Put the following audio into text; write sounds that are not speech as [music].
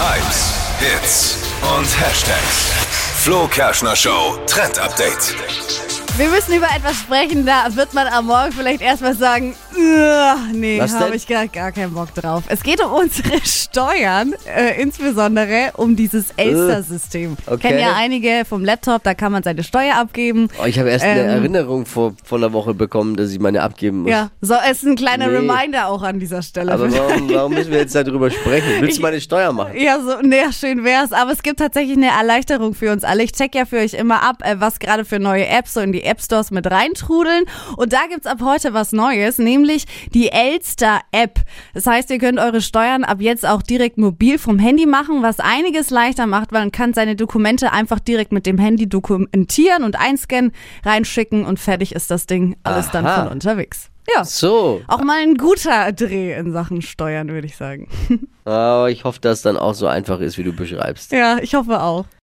Hypes, Hits und Hashtags. Flo Kerschner Show Trend Update. Wir müssen über etwas sprechen, da wird man am Morgen vielleicht erstmal sagen, "Ugh, nee, Was denn? habe ich gar, gar keinen Bock drauf. Es geht um unsere [laughs] Steuern, äh, insbesondere um dieses Elster-System. okay. Kennen ja einige vom Laptop, da kann man seine Steuer abgeben. Oh, ich habe erst eine Ähm. Erinnerung vor, vor einer Woche bekommen, dass ich meine abgeben muss. Ja, so es ist ein kleiner Nee. Reminder auch an dieser Stelle. Aber warum, [laughs] warum müssen wir jetzt darüber sprechen? Willst du meine Steuer machen? Ja, so, nee, schön wär's. Aber es gibt tatsächlich eine Erleichterung für uns alle. Ich check ja für euch immer ab, äh, was gerade für neue Apps so in die App Stores mit reintrudeln. Und da gibt's ab heute was Neues, nämlich die Elster-App. Das heißt, ihr könnt eure Steuern ab jetzt auch direkt mobil vom Handy machen, was einiges leichter macht, weil man kann seine Dokumente einfach direkt mit dem Handy dokumentieren und einscannen, reinschicken und fertig ist das Ding. Alles dann Aha. von unterwegs. Ja. So, Auch mal ein guter Dreh in Sachen Steuern, würde ich sagen. aber [laughs] ich hoffe, dass es dann auch so einfach ist, wie du beschreibst. Ja, ich hoffe auch.